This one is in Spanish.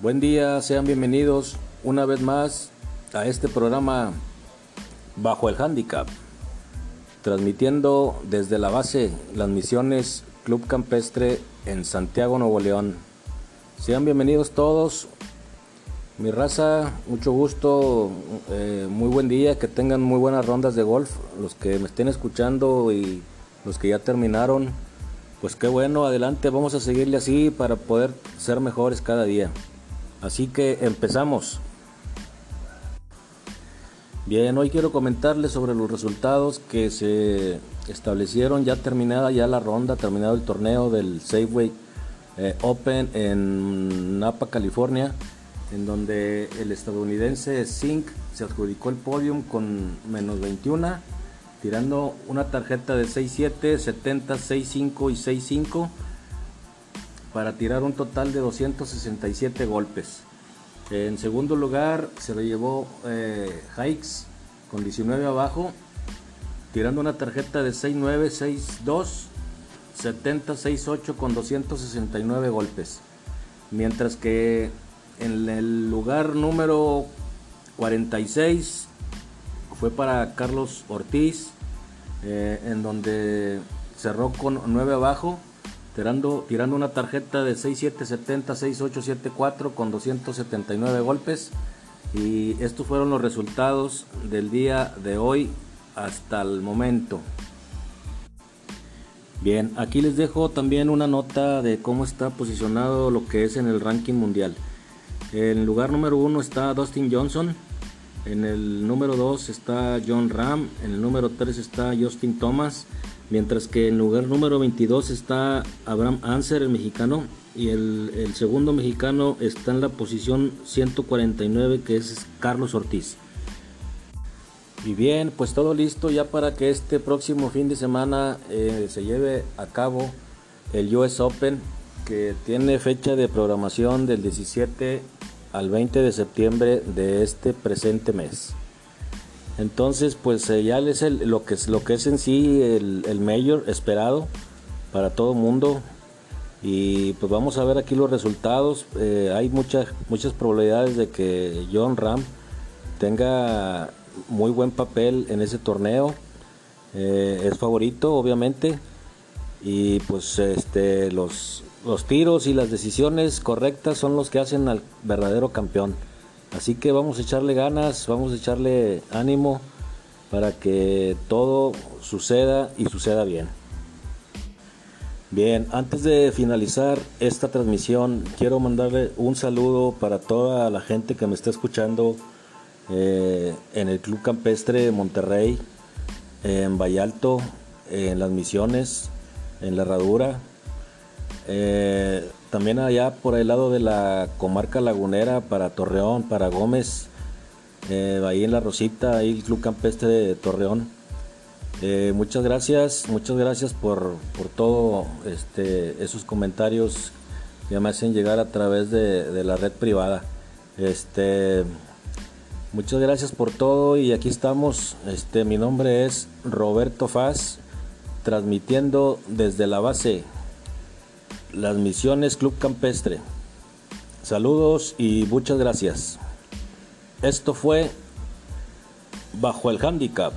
Buen día, sean bienvenidos una vez más a este programa Bajo el Handicap, transmitiendo desde la base las misiones Club Campestre en Santiago, Nuevo León. Sean bienvenidos todos, mi raza, mucho gusto, eh, muy buen día, que tengan muy buenas rondas de golf, los que me estén escuchando y los que ya terminaron, pues qué bueno, adelante, vamos a seguirle así para poder ser mejores cada día. Así que empezamos. Bien, hoy quiero comentarles sobre los resultados que se establecieron ya terminada ya la ronda, terminado el torneo del Safeway eh, Open en Napa, California, en donde el estadounidense Zink se adjudicó el podium con menos 21, tirando una tarjeta de 6-7, 70, 6-5 y 6-5 para tirar un total de 267 golpes. En segundo lugar se lo llevó eh, Hikes con 19 abajo, tirando una tarjeta de 6-9, 6-2, 70, 6-8 con 269 golpes. Mientras que en el lugar número 46 fue para Carlos Ortiz, eh, en donde cerró con 9 abajo tirando, tirando una tarjeta de 6770 6874 con 279 golpes y estos fueron los resultados del día de hoy hasta el momento. Bien, aquí les dejo también una nota de cómo está posicionado lo que es en el ranking mundial. En lugar número uno está Dustin Johnson, en el número 2 está John Ram, en el número 3 está Justin Thomas, Mientras que en lugar número 22 está Abraham Anser, el mexicano, y el, segundo mexicano está en la posición 149, que es Carlos Ortiz. Y bien, pues todo listo ya para que este próximo fin de semana eh, se lleve a cabo el US Open, que tiene fecha de programación del 17 al 20 de septiembre de este presente mes. Entonces, pues eh, ya es lo, que, lo que es en sí el, el mayor esperado para todo el mundo. Y pues vamos a ver aquí los resultados. Eh, hay muchas, muchas probabilidades de que John Ram tenga muy buen papel en ese torneo. Eh, es favorito, obviamente. Y pues este, los, los tiros y las decisiones correctas son los que hacen al verdadero campeón. Así que vamos a echarle ganas, vamos a echarle ánimo para que todo suceda y suceda bien. Bien, antes de finalizar esta transmisión, quiero mandarle un saludo para toda la gente que me está escuchando eh, en el Club Campestre de Monterrey, en Vallalto, en Las Misiones, en La Herradura. Eh, también allá por el lado de la comarca lagunera, para Torreón, para Gómez, eh, ahí en La Rosita, ahí el Club Campestre de Torreón. Eh, muchas gracias, muchas gracias por, por todo este, esos comentarios que me hacen llegar a través de, la red privada. Este, muchas gracias por todo y aquí estamos. Este, mi nombre es Roberto Faz, transmitiendo desde la base las Misiones Club Campestre. Saludos y muchas gracias. Esto fue Bajo el Handicap.